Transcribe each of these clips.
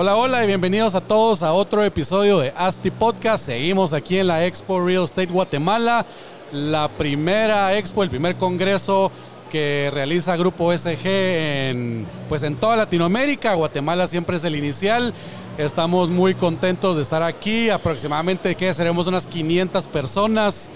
Hola, hola y bienvenidos a todos a otro episodio de ASTI Podcast. Seguimos aquí en la Expo Real Estate Guatemala, la primera expo, el primer congreso que realiza Grupo SG en, pues en toda Latinoamérica. Guatemala siempre es el inicial. Estamos muy contentos de estar aquí. Aproximadamente que seremos unas 500 personas.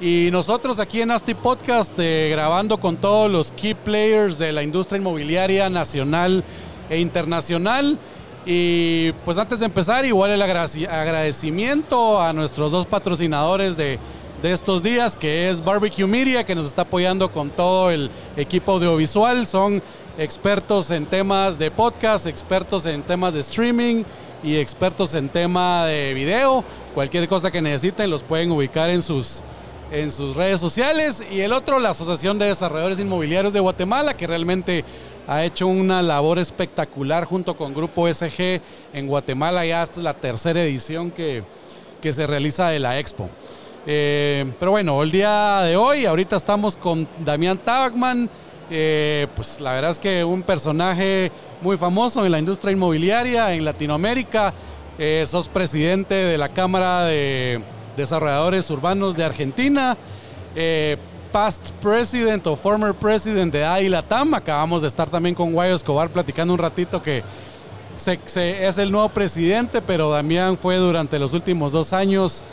Y nosotros aquí en Asti Podcast eh, grabando con todos los key players de la industria inmobiliaria nacional e internacional. Y pues antes de empezar, igual el agradecimiento a nuestros dos patrocinadores de, de estos días, que es Barbecue Media, que nos está apoyando con todo el equipo audiovisual. Son expertos en temas de podcast, expertos en temas de streaming y expertos en tema de video. Cualquier cosa que necesiten los pueden ubicar en sus, en sus redes sociales. Y el otro, la Asociación de Desarrolladores Inmobiliarios de Guatemala, que realmente ha hecho una labor espectacular junto con Grupo SG en Guatemala. Ya esta es la tercera edición que, que se realiza de la Expo. Eh, pero bueno, el día de hoy, ahorita estamos con Damián Tabacman. Eh, pues la verdad es que un personaje muy famoso en la industria inmobiliaria en Latinoamérica. Eh, sos presidente de la Cámara de Desarrolladores Urbanos de Argentina. Past president o former president de AILATAM. Acabamos de estar también con Guayo Escobar platicando un ratito que es el nuevo presidente, pero Damián fue durante los últimos dos años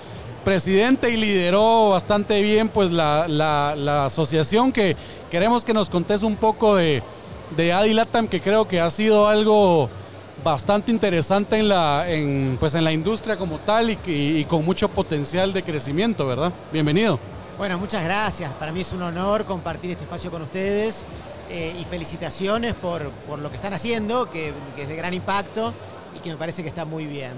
presidente y lideró bastante bien pues la, asociación que queremos que nos contes un poco de, de Adilatam que creo que ha sido algo bastante interesante en la, pues en la industria como tal y, con mucho potencial de crecimiento, ¿verdad? Bienvenido. Bueno, muchas gracias. Para mí es un honor compartir este espacio con ustedes eh, y felicitaciones por, lo que están haciendo, que, que es de gran impacto y que me parece que está muy bien.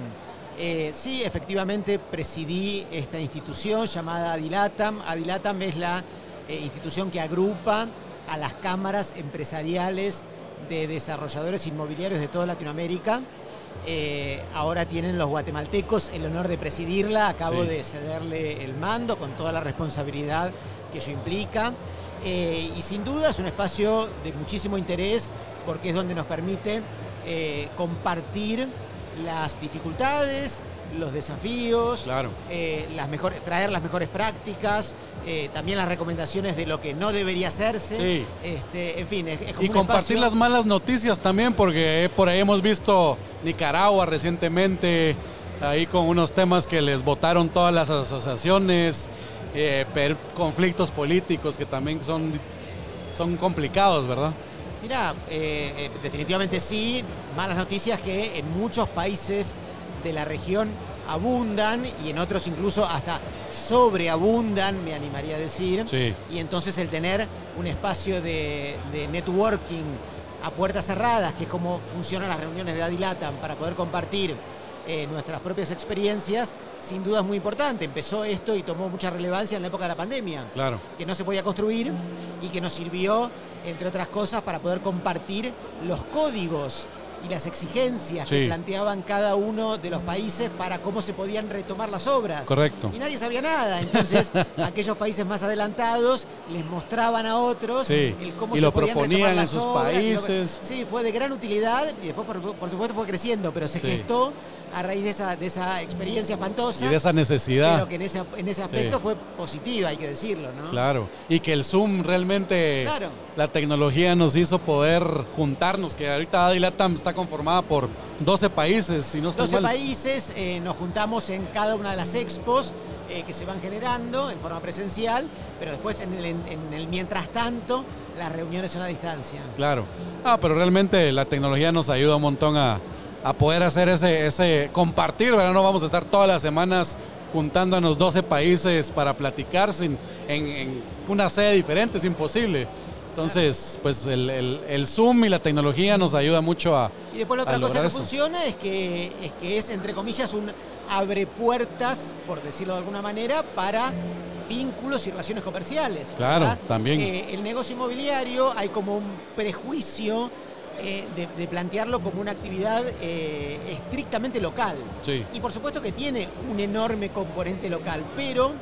Eh, sí, efectivamente presidí esta institución llamada Adilatam. Adilatam es la eh, institución que agrupa a las cámaras empresariales de desarrolladores inmobiliarios de toda Latinoamérica. Eh, ahora tienen los guatemaltecos el honor de presidirla. Acabo de cederle el mando con toda la responsabilidad que ello implica. y sin duda es un espacio de muchísimo interés porque es donde nos permite compartir las dificultades, los desafíos, eh, las mejores, traer las mejores prácticas, eh, también las recomendaciones de lo que no debería hacerse. Este, en fin, es, Y compartir las malas noticias también, porque por ahí hemos visto Nicaragua recientemente, ahí con unos temas que les votaron todas las asociaciones, eh, conflictos políticos que también son, son complicados, ¿verdad? Mira, eh, eh, definitivamente sí, malas noticias que en muchos países de la región abundan y en otros incluso hasta sobreabundan, me animaría a decir. Y entonces el tener un espacio de, networking a puertas cerradas, que es como funcionan las reuniones de Adilatam, para poder compartir eh, nuestras propias experiencias, sin duda es muy importante. Empezó esto y tomó mucha relevancia en la época de la pandemia. Claro. Que no se podía construir y que nos sirvió entre otras cosas, para poder compartir los códigos y las exigencias que planteaban cada uno de los países para cómo se podían retomar las obras. Correcto. Y nadie sabía nada. Entonces, aquellos países más adelantados les mostraban a otros el cómo y se lo podían proponían en sus países. Sí, fue de gran utilidad y después, por, supuesto, fue creciendo, pero se gestó a raíz de esa, de esa experiencia espantosa. Y de esa necesidad. Pero que en ese, en ese aspecto fue positiva, hay que decirlo, ¿no? Claro. Y que el Zoom realmente, la tecnología nos hizo poder juntarnos, que ahorita Adilatam está conformada por 12 países, si no 12 países, eh, nos juntamos en cada una de las expos eh, que se van generando en forma presencial, pero después en el, en el mientras tanto las reuniones son a distancia. Claro. Ah, pero realmente la tecnología nos ayuda un montón a, a poder hacer ese, ese compartir, ¿verdad? No vamos a estar todas las semanas juntándonos 12 países para platicar sin, en, una sede diferente, es imposible. Entonces, pues el, Zoom y la tecnología nos ayuda mucho a. Y después la otra cosa que funciona es que, es que es, entre comillas, un abre puertas, por decirlo de alguna manera, para vínculos y relaciones comerciales. Claro, ¿verdad? también. Eh, el negocio inmobiliario hay como un prejuicio eh, de, de plantearlo como una actividad eh, estrictamente local. Sí. Y por supuesto que tiene un enorme componente local, pero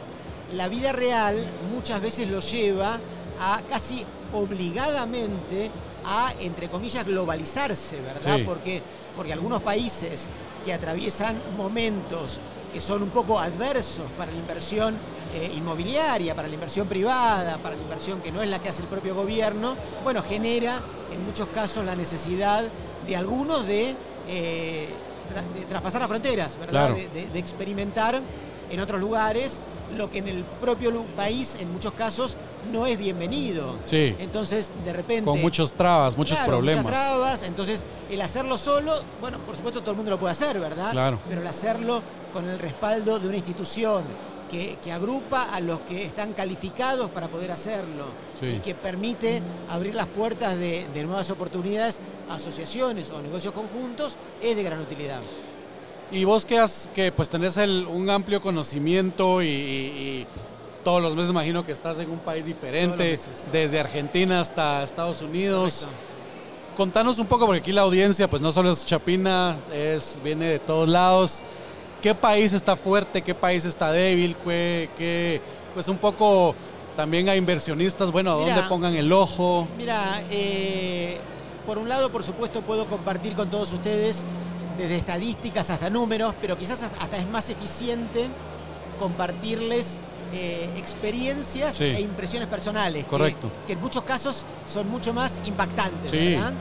la vida real muchas veces lo lleva a casi obligadamente a, entre comillas, globalizarse, ¿verdad? Sí. Porque, porque algunos países que atraviesan momentos que son un poco adversos para la inversión eh, inmobiliaria, para la inversión privada, para la inversión que no es la que hace el propio gobierno, bueno, genera en muchos casos la necesidad de algunos de, eh, tra- de traspasar las fronteras, ¿verdad? Claro. De- de- de experimentar en otros lugares lo que en el propio país en muchos casos no es bienvenido. Sí. Entonces, de repente... Con muchos trabas, muchos Claro, problemas. Muchas trabas, entonces el hacerlo solo, bueno, por supuesto todo el mundo lo puede hacer, ¿verdad? Claro. Pero el hacerlo con el respaldo de una institución que, que agrupa a los que están calificados para poder hacerlo Sí. y que permite abrir las puertas de, de nuevas oportunidades a asociaciones o negocios conjuntos, es de gran utilidad. Y vos que, has, que pues tenés el- un amplio conocimiento y, y- y todos los meses imagino que estás en un país diferente, desde Argentina hasta Estados Unidos. Correcto. Contanos un poco, porque aquí la audiencia pues no solo es chapina, es, viene de todos lados. ¿Qué país está fuerte? ¿Qué país está débil? ¿Qué, qué- pues un poco también a inversionistas, bueno, ¿a Mira. dónde pongan el ojo? Mira, eh, por un lado, por supuesto, puedo compartir con todos ustedes desde estadísticas hasta números, pero quizás hasta es más eficiente compartirles eh, experiencias Sí. e impresiones personales, Correcto. Que, en muchos casos son mucho más impactantes, Sí. ¿verdad?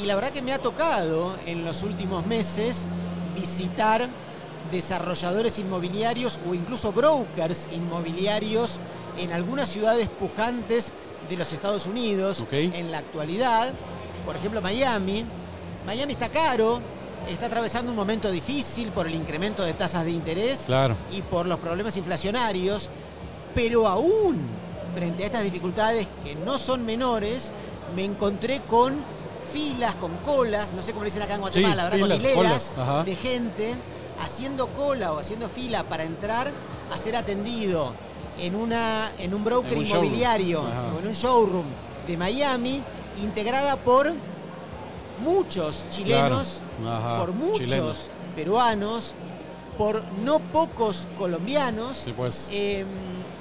Y la verdad que me ha tocado en los últimos meses visitar desarrolladores inmobiliarios o incluso brokers inmobiliarios en algunas ciudades pujantes de los Estados Unidos Ok. en la actualidad. Por ejemplo, Miami. Miami está caro, está atravesando un momento difícil por el incremento de tasas de interés Claro. y por los problemas inflacionarios, pero aún frente a estas dificultades que no son menores, me encontré con filas, con colas, no sé cómo le dicen acá en Guatemala, Sí, ¿verdad? con hileras colas, de gente haciendo cola o haciendo fila para entrar a ser atendido en, una, en un broker En un showroom. inmobiliario o en un showroom de Miami, integrada por muchos chilenos, Claro. Por muchos chilenos. peruanos, por no pocos colombianos Sí, pues. eh,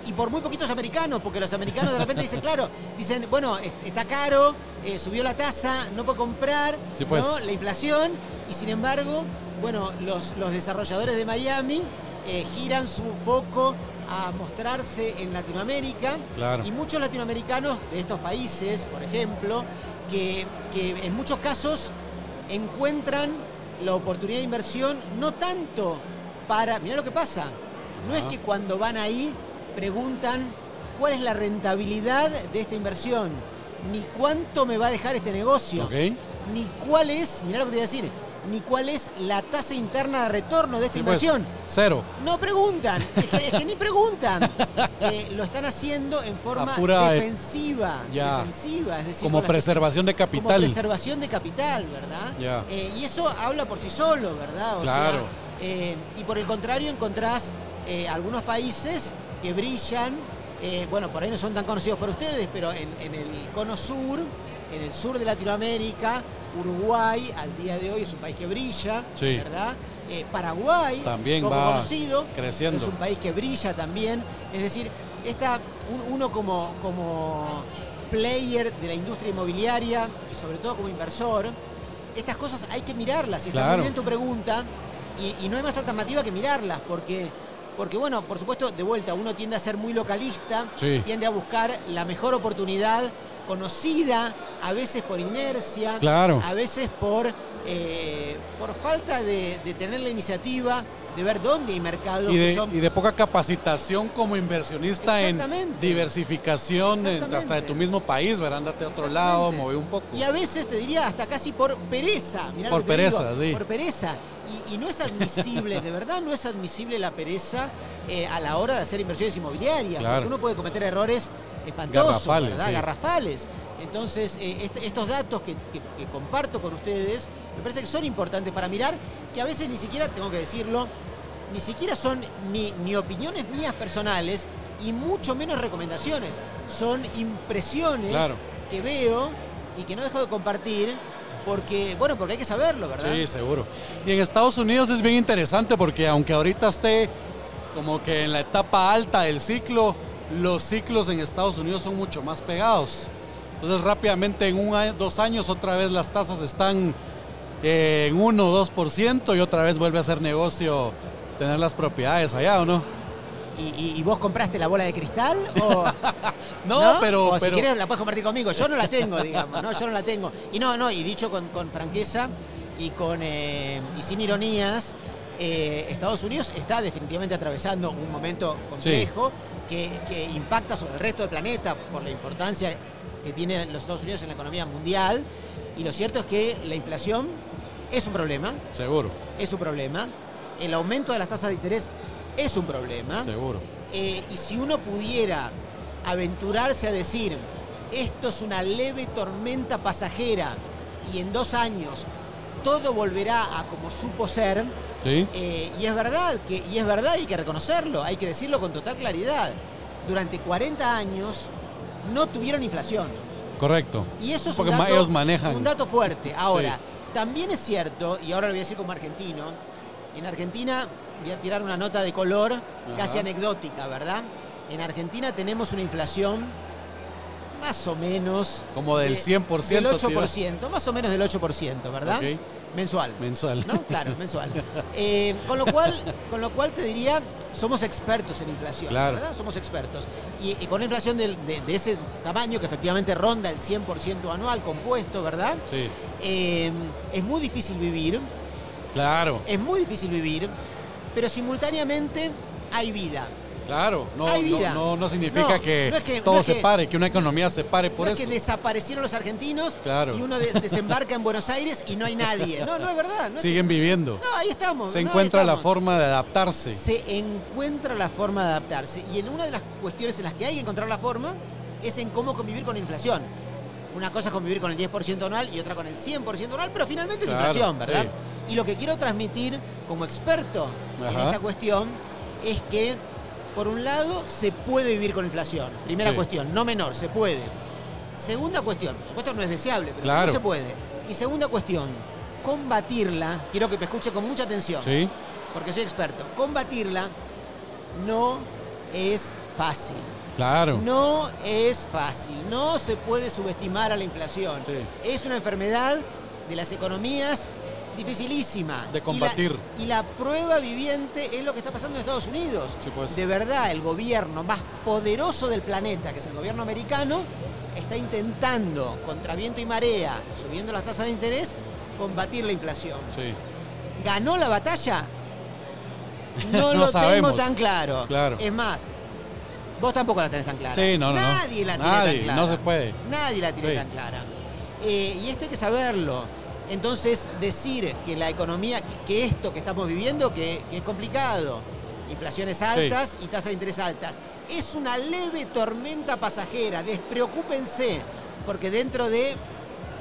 y por muy poquitos americanos, porque los americanos de repente dicen, claro, dicen, bueno, est- está caro, eh, subió la tasa, no puedo comprar, Sí, pues. ¿no? la inflación, y sin embargo, bueno, los, los desarrolladores de Miami eh, giran su foco a mostrarse en Latinoamérica Claro. y muchos latinoamericanos de estos países, por ejemplo, que, que en muchos casos encuentran la oportunidad de inversión no tanto para, mira lo que pasa, no es que cuando van ahí preguntan cuál es la rentabilidad de esta inversión, ni cuánto me va a dejar este negocio, ni cuál es, mira lo que te voy a decir, ni cuál es la tasa interna de retorno de esta Sí, pues, inversión. cero. No preguntan, es que, es que ni preguntan. Eh, lo están haciendo en forma pura, eh, defensiva, ya. defensiva, es decir, Como preservación de como capital. preservación de capital, ¿verdad? Eh, y eso habla por sí solo, ¿verdad? O Claro. sea, eh, y por el contrario encontrás algunos países que brillan, eh, bueno, por ahí no son tan conocidos por ustedes, pero en, en el cono sur, en el sur de Latinoamérica, Uruguay al día de hoy es un país que brilla, Sí. ¿verdad? Eh, Paraguay, También poco va conocido, creciendo. es un país que brilla también. Es decir, esta, un- uno como, como player de la industria inmobiliaria y sobre todo como inversor, estas cosas hay que mirarlas. Y está Claro. muy bien tu pregunta. Y, y no hay más alternativa que mirarlas, porque, porque, bueno, por supuesto, de vuelta, uno tiende a ser muy localista, Sí. tiende a buscar la mejor oportunidad conocida, a veces por inercia, Claro. a veces por, eh, por falta de, de tener la iniciativa de ver dónde hay mercados Y que de, son y de poca capacitación como inversionista en diversificación en- hasta de tu mismo país, ¿verdad? Andate a otro lado, mover un poco. Y a veces te diría hasta casi por pereza. Mirá Por que pereza, digo, sí. Por pereza. Y, y no es admisible, de verdad no es admisible la pereza eh, a la hora de hacer inversiones inmobiliarias. Claro. Porque uno puede cometer errores espantosos, Garrafales, ¿verdad? sí. Garrafales. Entonces, eh, estos datos que, que- que comparto con ustedes me parece que son importantes para mirar, que a veces ni siquiera, tengo que decirlo, ni siquiera son ni, ni opiniones mías personales, y mucho menos recomendaciones. Son impresiones Claro. que veo y que no dejo de compartir porque, bueno, porque hay que saberlo, ¿verdad? Sí, seguro. Y en Estados Unidos es bien interesante porque aunque ahorita esté como que en la etapa alta del ciclo, los ciclos en Estados Unidos son mucho más pegados. Entonces rápidamente en un año, dos años otra vez las tasas están eh, en 1 o 2% y otra vez vuelve a ser negocio tener las propiedades allá, ¿o no? ¿Y, vos compraste la bola de cristal? O, No, pero... O si pero quieres la puedes compartir conmigo. Yo no la tengo, digamos. No, yo no la tengo. Y no, no, y dicho con, con franqueza y, con, eh, y sin ironías, eh, Estados Unidos está definitivamente atravesando un momento complejo que, que impacta sobre el resto del planeta por la importancia que tienen los Estados Unidos en la economía mundial. Y lo cierto es que la inflación es un problema, Seguro, es un problema. El aumento de las tasas de interés es un problema. seguro. Eh, y si uno pudiera aventurarse a decir, esto es una leve tormenta pasajera y en dos años todo volverá a como supo ser, ¿Sí? eh, y es verdad, que, y es verdad, hay que reconocerlo, hay que decirlo con total claridad. Durante 40 años no tuvieron inflación. Correcto. Y eso es Porque un dato, ellos manejan. un dato fuerte. Ahora, Sí. también es cierto, y ahora lo voy a decir como argentino, en Argentina, voy a tirar una nota de color casi anecdótica, ¿verdad? En Argentina tenemos una inflación más o menos... Como del de- 100%, Del tío. 8%, más o menos del 8%, ¿verdad? Mensual. Mensual. ¿no? Claro, mensual. Eh, con, lo cual, con lo cual te diría, somos expertos en inflación, Claro. ¿verdad? Somos expertos. Y, y con una inflación de, de ese tamaño, que efectivamente ronda el 100% anual compuesto, ¿verdad? Sí, Eh, es muy difícil vivir, claro, es muy difícil vivir, pero simultáneamente hay vida. Claro. No, Hay no, vida. no, no significa No, que, no es que- todo se pare, que una economía se pare por eso. es que desaparecieron los argentinos Claro. y uno de- desembarca en Buenos Aires y no hay nadie. No, no es verdad. Es Siguen viviendo. no, ahí estamos. Se encuentra la forma de adaptarse. Se encuentra la forma de adaptarse. Y en una de las cuestiones en las que hay que encontrar la forma es en cómo convivir con la inflación. Una cosa es convivir con el 10% anual y otra con el 100% anual, pero finalmente es Claro, inflación, ¿verdad? sí. Y lo que quiero transmitir como experto en esta cuestión es que, por un lado, se puede vivir con inflación. Primera Sí. cuestión, no menor, se puede. Segunda cuestión, por supuesto no es deseable, pero Claro. no se puede. Y segunda cuestión, combatirla, quiero que me escuche con mucha atención Sí, porque soy experto, combatirla no es fácil. claro. No es fácil. No se puede subestimar a la inflación. Sí. Es una enfermedad de las economías dificilísima. De combatir. Y la, y la prueba viviente es lo que está pasando en Estados Unidos. Sí, pues. De verdad, el gobierno más poderoso del planeta, que es el gobierno americano, está intentando, contra viento y marea, subiendo las tasas de interés, combatir la inflación. Sí, ¿Ganó la batalla? No, No lo sabemos. tengo tan claro. Claro. Es más, vos tampoco la tenés tan clara. Sí, no, no, no. Nadie la tiene Nadie, tan clara. no se puede. Nadie la tiene Sí. tan clara. Eh, y esto hay que saberlo. Entonces, decir que la economía, que, esto que estamos viviendo, que, que es complicado, inflaciones altas y tasas de interés altas, es una leve tormenta pasajera. Despreocúpense, porque dentro de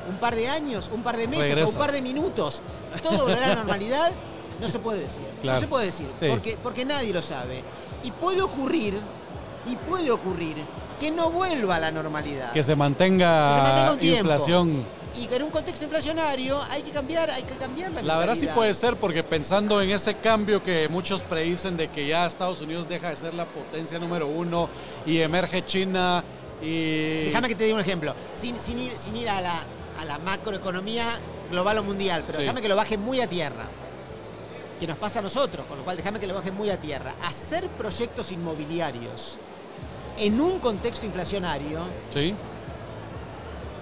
un par de años, un par de meses o un par de minutos, todo volverá a la normalidad. No se puede decir. Claro. No se puede decir. Sí. Porque, porque nadie lo sabe. Y puede ocurrir, y puede ocurrir, que no vuelva a la normalidad. Que se mantenga, Que se mantenga un tiempo. inflación. Y que en un contexto inflacionario hay que cambiar, hay que cambiar la La verdad sí puede ser porque pensando en ese cambio que muchos predicen de que ya Estados Unidos deja de ser la potencia número uno y emerge China y... Déjame que te diga un ejemplo, sin, sin ir, sin ir a, la, a la macroeconomía global o mundial, pero Sí. déjame que lo baje muy a tierra. Que nos pasa a nosotros, con lo cual déjame que lo baje muy a tierra. Hacer proyectos inmobiliarios en un contexto inflacionario Sí,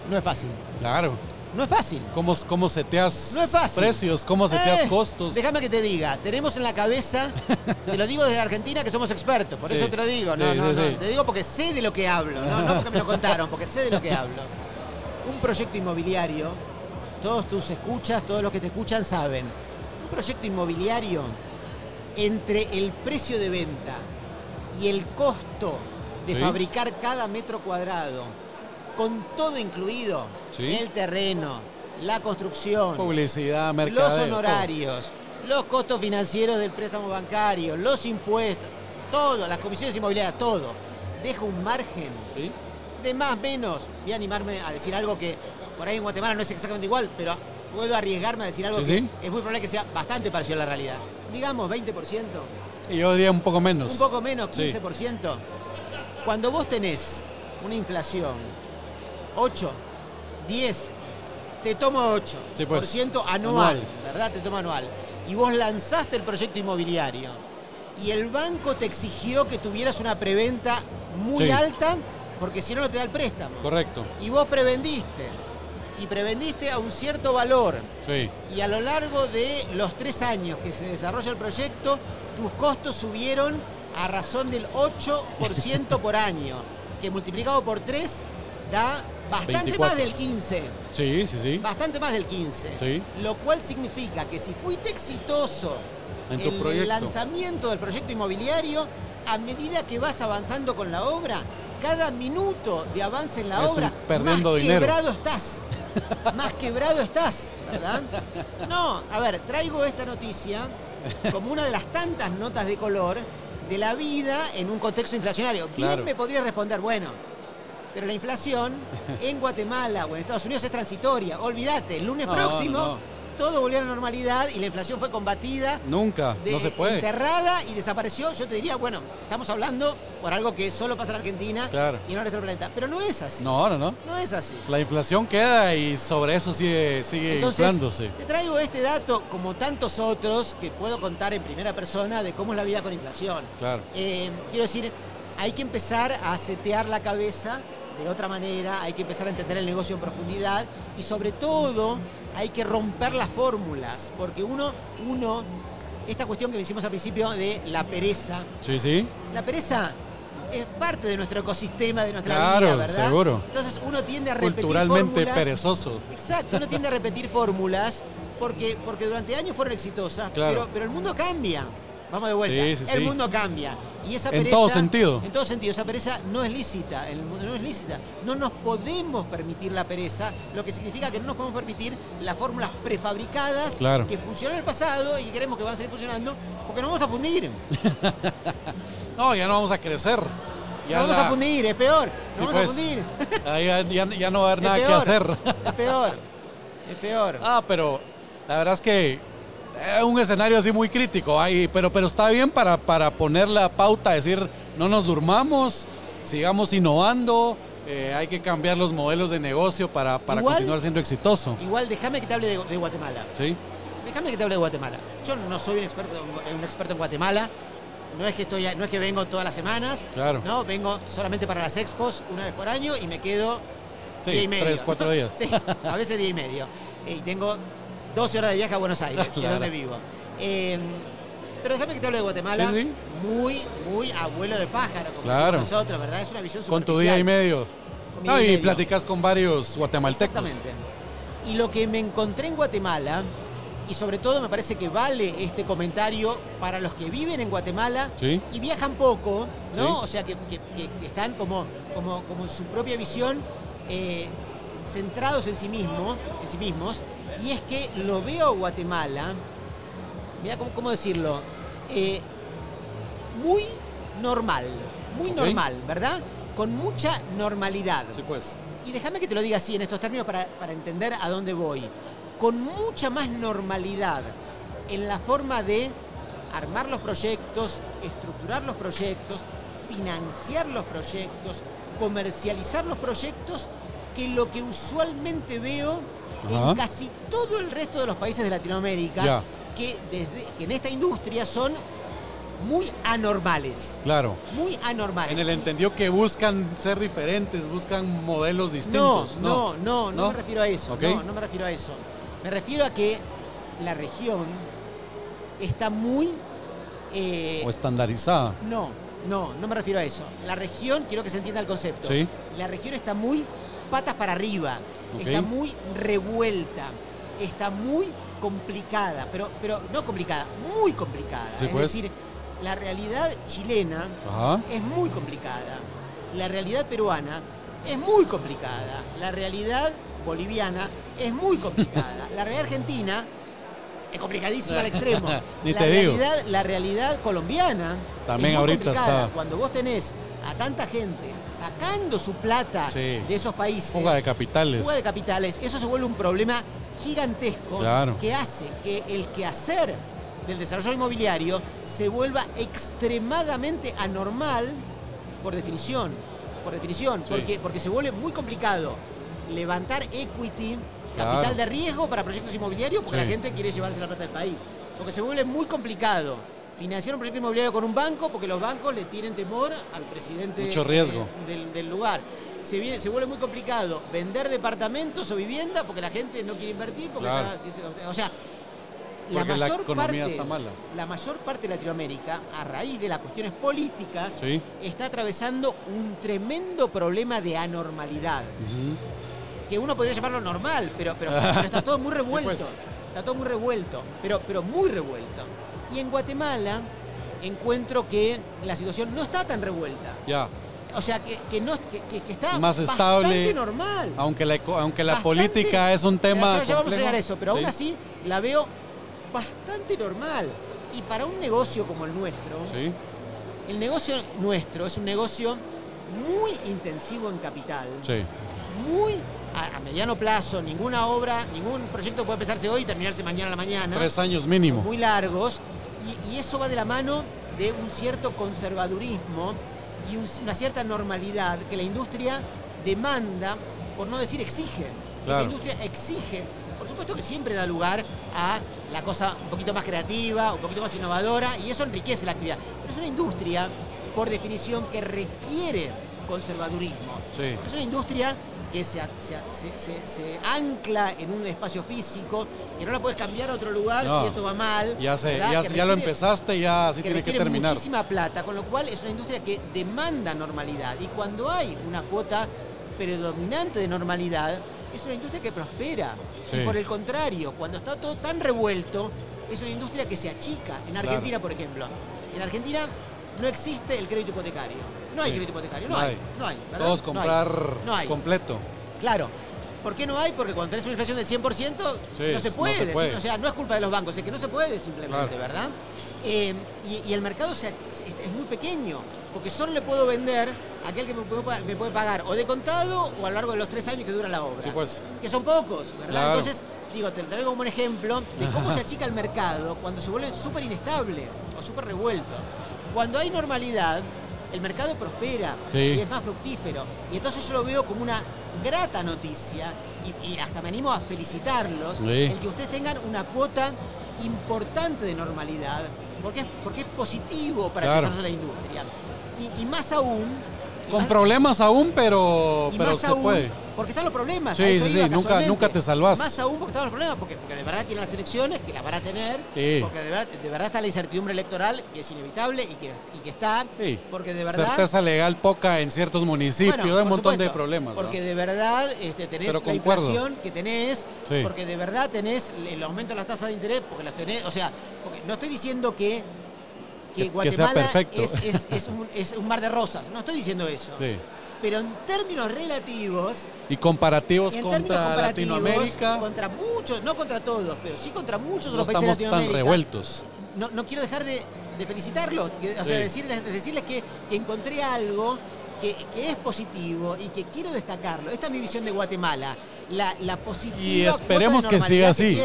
no es fácil. Claro. No es fácil. ¿Cómo, cómo seteas No es fácil. precios? ¿Cómo seteas Eh, costos? Déjame que te diga, tenemos en la cabeza, te lo digo desde Argentina que somos expertos, por Sí, eso te lo digo, no, sí, no, sí, no, te digo porque sé de lo que hablo, no, no porque me lo contaron, porque sé de lo que hablo. Un proyecto inmobiliario, todos tus escuchas, todos los que te escuchan saben, un proyecto inmobiliario entre el precio de venta y el costo de fabricar cada metro cuadrado, con todo incluido, Sí. el terreno, la construcción, Publicidad, mercadeo. los todo. honorarios, los costos financieros del préstamo bancario, los impuestos, todo, las comisiones inmobiliarias, todo, deja un margen ¿Sí? de más menos. Voy a animarme a decir algo que por ahí en Guatemala no es exactamente igual, pero puedo arriesgarme a decir algo Sí, que es muy probable que sea bastante parecido a la realidad. Digamos 20%, Y yo diría un poco menos. un poco menos, Sí. 15%. Cuando vos tenés una inflación 8, 10, te tomo 8% Sí, pues, por ciento anual, anual. ¿verdad? Te tomo anual. Y vos lanzaste el proyecto inmobiliario y el banco te exigió que tuvieras una preventa muy Sí. alta porque si no, no te da el préstamo. Correcto. Y vos prevendiste. Y prevendiste a un cierto valor. Sí. Y a lo largo de los tres años que se desarrolla el proyecto, tus costos subieron a razón del 8% por año, que multiplicado por 3 da bastante 24. más del 15. Sí, sí, sí. Bastante más del 15. Sí. Lo cual significa que si fuiste exitoso En tu el lanzamiento del proyecto inmobiliario, a medida que vas avanzando con la obra, cada minuto de avance en la Es obra, perdiendo más dinero. quebrado estás. más quebrado estás, ¿verdad? No, a ver, traigo esta noticia como una de las tantas notas de color de la vida en un contexto inflacionario. Bien Claro. me podría responder, bueno, pero la inflación en Guatemala o en Estados Unidos es transitoria. Olvídate, el lunes No, próximo no. todo volvió a la normalidad y la inflación fue combatida, Nunca. de- no se puede. enterrada y desapareció. Yo te diría, bueno, estamos hablando por algo que solo pasa en Argentina Claro. y no en nuestro planeta. Pero no es así. No, no, no. No es así. La inflación queda y sobre eso sigue, sigue Entonces, inflándose. te traigo este dato, como tantos otros, que puedo contar en primera persona de cómo es la vida con inflación. Claro. Eh, quiero decir, hay que empezar a setear la cabeza de otra manera, hay que empezar a entender el negocio en profundidad y sobre todo hay que romper las fórmulas, porque uno, uno, esta cuestión que hicimos al principio de la pereza, Sí, sí. la pereza es parte de nuestro ecosistema, de nuestra Claro, vida, ¿verdad? seguro. Entonces uno tiende a repetir Culturalmente fórmulas. perezoso. Exacto, uno tiende a repetir fórmulas porque, porque durante años fueron exitosas, Claro. pero, pero el mundo cambia. Vamos de vuelta. Sí, sí, el sí. mundo cambia. Y esa En pereza, todo sentido. En todo sentido. Esa pereza no es lícita. El mundo no es lícita. No nos podemos permitir la pereza, lo que significa que no nos podemos permitir las fórmulas prefabricadas Claro. que funcionan en el pasado y que queremos que van a seguir funcionando porque nos vamos a fundir. No, ya no vamos a crecer. Ya nos vamos la- a fundir, es peor. Nos vamos a pues. fundir. Ahí ya, ya- ya no va a haber Es nada que hacer. Es peor. Es peor. Ah, pero la verdad es que es un escenario así muy crítico, ahí, pero, pero está bien para, para poner la pauta, decir, no nos durmamos, sigamos innovando, eh, hay que cambiar los modelos de negocio para, para Igual- continuar siendo exitoso. Igual déjame que te hable de, de Guatemala. ¿Sí? Déjame que te hable de Guatemala. Yo no soy un experto, un experto en Guatemala. No es que estoy, no es que vengo todas las semanas. Claro. No, vengo solamente para las expos una vez por año y me quedo Sí, día y medio. tres, cuatro días. sí, a veces día y medio. Y tengo 12 horas de viaje a Buenos Aires, que es donde vivo. Eh, pero déjame que te hable de Guatemala. Sí, sí. Muy, muy abuelo de pájaro, como Claro. decimos nosotros, ¿verdad? Es una visión Con tu día y superficial. medio. Con No, y medio. platicas con varios guatemaltecos. Exactamente. Y lo que me encontré en Guatemala, y sobre todo me parece que vale este comentario para los que viven en Guatemala Sí. y viajan poco, ¿no? O sea, que, que- que- que están como, como, como en su propia visión, eh, centrados en sí, mismo, en sí mismos. Y es que lo veo a Guatemala, mira cómo, cómo decirlo, eh, muy normal, muy normal, ¿verdad? Con mucha normalidad. Sí, pues. Y déjame que te lo diga así en estos términos para, para entender a dónde voy. Con mucha más normalidad en la forma de armar los proyectos, estructurar los proyectos, financiar los proyectos, comercializar los proyectos, que lo que usualmente veo Ajá. en casi todo el resto de los países de Latinoamérica, que, desde, que en esta industria son muy anormales. Claro. Muy anormales. En el entendido que buscan ser diferentes, buscan modelos No, distintos. no, no, no, ¿No? me refiero a eso. No, no me refiero a eso. Me refiero a que la región está muy. eh, O estandarizada. no, no, no me refiero a eso. La región, quiero que se entienda el concepto. Sí. La región está muy patas para arriba, está muy revuelta, está muy complicada, pero, pero no complicada, muy complicada. Sí, es pues. decir, la realidad chilena Ajá. es muy complicada. La realidad peruana es muy complicada. La realidad boliviana es muy complicada. La realidad argentina es complicadísima al extremo. Ni la te digo. realidad, La realidad colombiana También es muy ahorita complicada. está- Cuando vos tenés a tanta gente sacando su plata Sí. de esos países, Fuga de capitales. fuga de capitales, eso se vuelve un problema gigantesco Claro. que hace que el quehacer del desarrollo inmobiliario se vuelva extremadamente anormal por definición. Por definición, Sí. porque, porque se vuelve muy complicado levantar equity, Claro. capital de riesgo para proyectos inmobiliarios, porque Sí. la gente quiere llevarse la plata del país. Porque se vuelve muy complicado financiar un proyecto inmobiliario con un banco, porque los bancos le tienen temor al presidente Mucho riesgo. eh, del, del lugar. Se, viene- se vuelve muy complicado vender departamentos o vivienda porque la gente no quiere invertir. Porque Claro. está- o sea, la mayor, parte, está mala. la mayor parte de Latinoamérica, a raíz de las cuestiones políticas, Sí. está atravesando un tremendo problema de anormalidad. Que uno podría llamarlo normal, pero, pero, pero está todo muy revuelto. pues. Está todo muy revuelto, pero, pero muy revuelto. Y en Guatemala encuentro que la situación no está tan revuelta. Ya. O sea, que, que no, que, que- que está Más bastante estable. normal. Aunque la, aunque la Bastante- política es un tema. Ya, ya vamos a llegar a eso, pero aún Sí. así la veo bastante normal. Y para un negocio como el nuestro, Sí. el negocio nuestro es un negocio muy intensivo en capital, Sí. muy a, a mediano plazo, ninguna obra, ningún proyecto puede empezarse hoy y terminarse mañana a la mañana. Tres años mínimo. Son muy largos y, y eso va de la mano de un cierto conservadurismo y un- una cierta normalidad que la industria demanda, por no decir exige. Claro. La industria exige, por supuesto que siempre da lugar a la cosa un poquito más creativa, un poquito más innovadora y eso enriquece la actividad. Pero es una industria, por definición, que requiere conservadurismo. Sí. Es una industria que se, ancla en un espacio físico, que no la puedes cambiar a otro lugar No. si esto va mal. Ya, sé, ya, lo empezaste, ya así que tiene que terminar. muchísima plata, con lo cual es una industria que demanda normalidad. Y cuando hay una cuota predominante de normalidad, es una industria que prospera. Sí. Y por el contrario, cuando está todo tan revuelto, es una industria que se achica. En Argentina, por ejemplo. En Argentina no existe el crédito hipotecario. No hay Sí. crédito hipotecario, no, No hay. hay. No hay. ¿verdad? Todos No comprar No hay. completo. Claro. ¿Por qué no hay? Porque cuando tenés una inflación del 100%, Sí, no se no puede. se puede. O sea, no es culpa de los bancos, es que no se puede simplemente, Claro. ¿verdad? Eh, y, y el mercado se- es, muy pequeño, porque solo le puedo vender a aquel que me puede, pa- me puede pagar o de contado o a lo largo de los tres años que dura la obra. Sí, pues. Que son pocos, ¿verdad? Claro. Entonces, digo, te lo traigo como un ejemplo de cómo se achica el mercado cuando se vuelve súper inestable o súper revuelto. Cuando hay normalidad, el mercado prospera Sí. y es más fructífero. Y entonces yo lo veo como una grata noticia y, y hasta me animo a felicitarlos Sí. el que ustedes tengan una cuota importante de normalidad, porque es, porque es positivo para Claro. el desarrollo de la industria. Y, y más aún... y Con más- problemas aún, pero, pero se aún, puede. Porque están los problemas. Sí, sí, sí, nunca- nunca te salvás. Más aún porque están los problemas, porque, porque de verdad tienen las elecciones, que las van a tener, Sí. porque de verdad, de verdad está la incertidumbre electoral, que es inevitable y que, y que está, Sí. porque de verdad... Certeza legal poca en ciertos municipios, Bueno, hay un montón de problemas. ¿no? Porque de verdad este, tenés Pero la inflación que tenés, Sí. porque de verdad tenés el aumento de las tasas de interés, porque las tenés, o sea, porque no estoy diciendo que, que, Que- que sea Guatemala perfecto. es, es- es un, es un mar de rosas, no estoy diciendo eso. Sí. Pero en términos relativos, Y comparativos contra comparativos, Latinoamérica, contra muchos, no contra todos, pero sí contra muchos no los países estamos de tan Latinoamérica. revueltos. No, no quiero dejar de, de felicitarlos, que- o sea, decirles, decirles que, que encontré algo que, que es positivo y que quiero destacarlo. Esta es mi visión de Guatemala. La, la positiva. Y cuota esperemos de que siga así.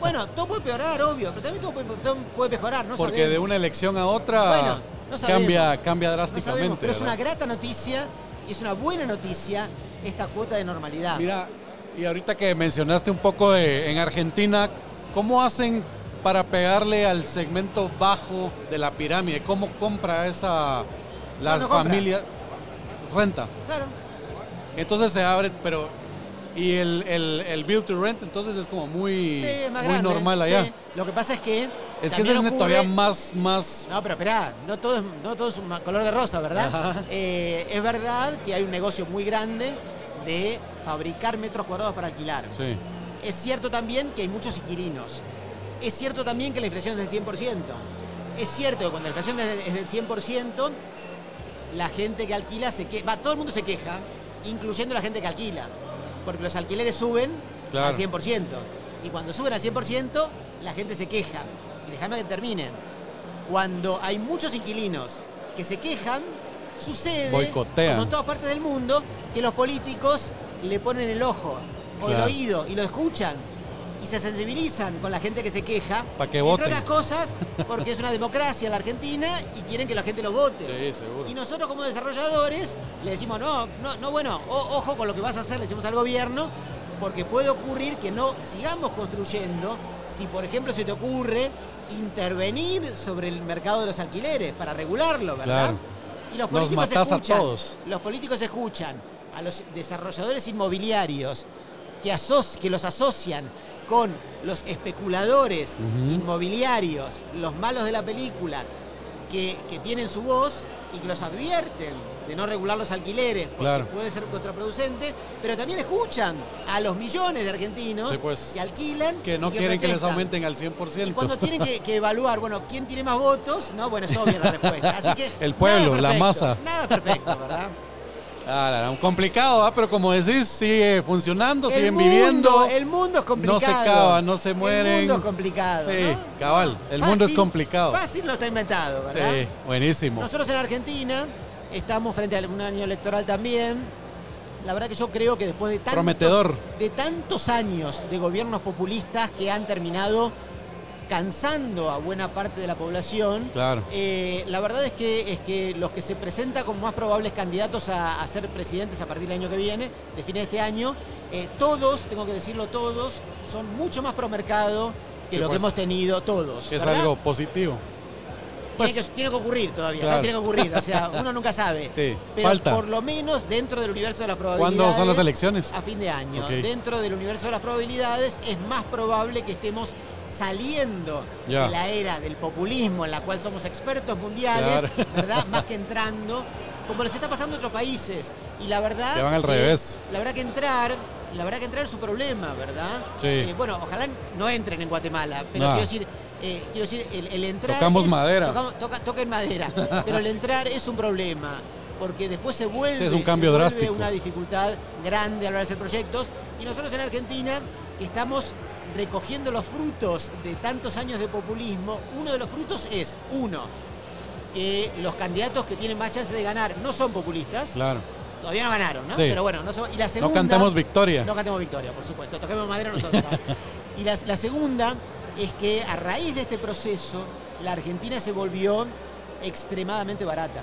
Bueno, todo puede empeorar, obvio, pero también todo puede, todo puede mejorar, ¿no? Porque sabemos. de una elección a otra Bueno, no sabemos. cambia, cambia No drásticamente. sabemos, pero es una grata noticia, es una buena noticia esta cuota de normalidad. Mira, y ahorita que mencionaste un poco de en Argentina, ¿cómo hacen para pegarle al segmento bajo de la pirámide? ¿Cómo compra esa las no familias? Renta. Claro. Entonces se abre, pero y el, el, el build to rent entonces es como muy, Sí, es más muy grande. normal allá. sí. Lo que pasa es que. Es que ese es todavía más, más No, pero esperá, no todo es, no todo es un color de rosa, ¿verdad? Eh, es verdad que hay un negocio muy grande de fabricar metros cuadrados para alquilar. sí. Es cierto también que hay muchos inquilinos. Es cierto también que la inflación es del 100%. Es cierto que cuando la inflación es es del 100%, la gente que alquila se queja. Va, todo el mundo se queja, incluyendo la gente que alquila. Porque los alquileres suben Claro. al 100%. Y cuando suben al 100%, la gente se queja. Déjame que termine. Cuando hay muchos inquilinos que se quejan, sucede, Boicotean. como en todas partes del mundo, que los políticos le ponen el ojo o el oído y lo escuchan y se sensibilizan con la gente que se queja. Pa' que Entre voten. otras cosas, porque es una democracia la Argentina y quieren que la gente lo vote. Sí, seguro. Y nosotros como desarrolladores le decimos, no, no, no bueno, o- ojo con lo que vas a hacer, le decimos al gobierno, porque puede ocurrir que no sigamos construyendo si, por ejemplo, se te ocurre intervenir sobre el mercado de los alquileres para regularlo, ¿verdad? Claro. Y los Nos políticos a escuchan, todos. los políticos escuchan a los desarrolladores inmobiliarios que, que los asocian con los especuladores inmobiliarios, los malos de la película, que, que tienen su voz y que los advierten de no regular los alquileres, porque Claro. puede ser contraproducente, pero también escuchan a los millones de argentinos Sí, pues, que alquilan Que no quieren que les aumenten al 100%. Y cuando tienen que, que evaluar, bueno, ¿quién tiene más votos? No, bueno, es obvia la respuesta. Así que El pueblo, la masa. Nada perfecto, ¿verdad? Ah, complicado, ¿ah? pero como decís, sigue funcionando, el siguen mundo, viviendo. El mundo es complicado. no se acaban, no se mueren. El mundo es complicado. Sí, ¿no? cabal, el mundo es complicado. Fácil no está inventado, ¿verdad? Sí, buenísimo. Nosotros en Argentina estamos frente a un año electoral también. La verdad que yo creo que después de tantos, Prometedor. de tantos años de gobiernos populistas que han terminado cansando a buena parte de la población, Claro. eh, la verdad es que, es que los que se presentan como más probables candidatos a, a ser presidentes a partir del año que viene, de fines de este año, eh, todos, tengo que decirlo todos, son mucho más pro mercado que Sí, lo que pues. hemos tenido todos. Es ¿verdad? algo positivo. Tiene, Pues, que, tiene que ocurrir todavía, Claro. ¿no? tiene que ocurrir, o sea, uno nunca sabe. Sí, Pero falta. por lo menos dentro del universo de las probabilidades. ¿Cuándo son las elecciones? A fin de año. Dentro del universo de las probabilidades es más probable que estemos saliendo de la era del populismo en la cual somos expertos mundiales, Claro. ¿verdad? Más que entrando, como les está pasando a otros países. Y la verdad. Que van al revés. La verdad que entrar. La verdad que entrar es su problema, ¿verdad? Sí. Eh, bueno, ojalá no entren en Guatemala, pero No. quiero decir, eh, quiero decir, el, el entrar. Tocamos es- madera. tocamos- toca- toquen madera. Pero el entrar es un problema. Porque después se vuelve, Sí, es un cambio drástico. una dificultad grande a la hora de hacer proyectos. Y nosotros en Argentina estamos recogiendo los frutos de tantos años de populismo. Uno de los frutos es, uno, que los candidatos que tienen más chance de ganar no son populistas. Claro. Todavía no ganaron, ¿no? Sí. Pero bueno, no y la No segunda, cantemos victoria. no cantemos victoria, por supuesto. Toquemos madera nosotros. y la, la segunda es que a raíz de este proceso, la Argentina se volvió extremadamente barata.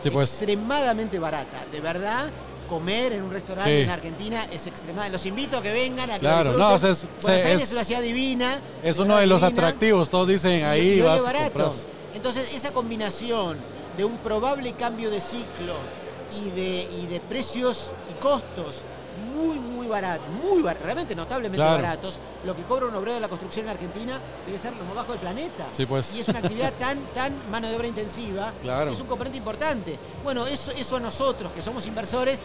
Sí, pues. Extremadamente barata. De verdad, comer en un restaurante Sí. en Argentina es extremadamente... Los invito a que vengan, a que Claro, lo no, o sea, es- Buenos es- es una ciudad divina. Es uno de los atractivos. Todos dicen ahí vas barato. Entonces, esa combinación de un probable cambio de ciclo y de, y de precios y costos muy, muy baratos, muy bar- realmente notablemente Claro. baratos, lo que cobra un obrero de la construcción en Argentina debe ser lo más bajo del planeta. Sí, pues. Y es una actividad tan, tan mano de obra intensiva, Claro. es un componente importante. Bueno, eso, eso a nosotros, que somos inversores,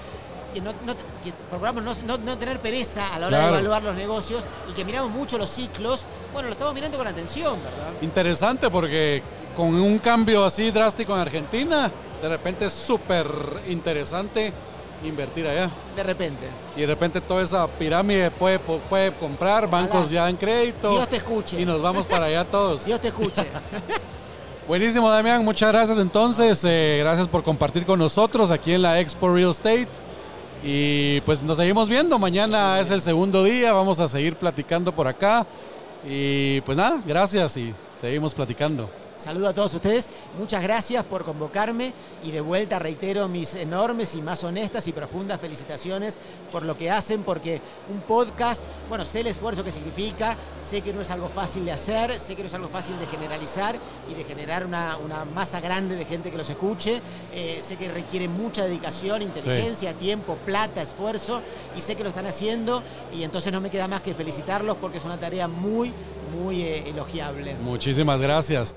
que, no, no- que procuramos no, no- no tener pereza a la hora Claro. de evaluar los negocios y que miramos mucho los ciclos, bueno, lo estamos mirando con atención, ¿verdad? Interesante porque con un cambio así drástico en Argentina, de repente es súper interesante invertir allá. De repente. Y de repente toda esa pirámide puede, puede comprar, bancos ya en crédito. Dios te escuche. Y nos vamos para allá todos. Dios te escuche. Buenísimo, Damián. Muchas gracias entonces. eh, gracias por compartir con nosotros aquí en la Expo Real Estate. Y pues nos seguimos viendo. Mañana es el segundo día. Vamos a seguir platicando por acá. Y pues nada, gracias y seguimos platicando. Saludo a todos ustedes. Muchas gracias por convocarme y de vuelta reitero mis enormes y más honestas y profundas felicitaciones por lo que hacen, porque un podcast, bueno, sé el esfuerzo que significa, sé que no es algo fácil de hacer, sé que no es algo fácil de generalizar y de generar una, una masa grande de gente que los escuche. Eh, sé que requiere mucha dedicación, inteligencia, tiempo, plata, esfuerzo y sé que lo están haciendo y entonces no me queda más que felicitarlos porque es una tarea muy, muy eh, elogiable. Muchísimas gracias.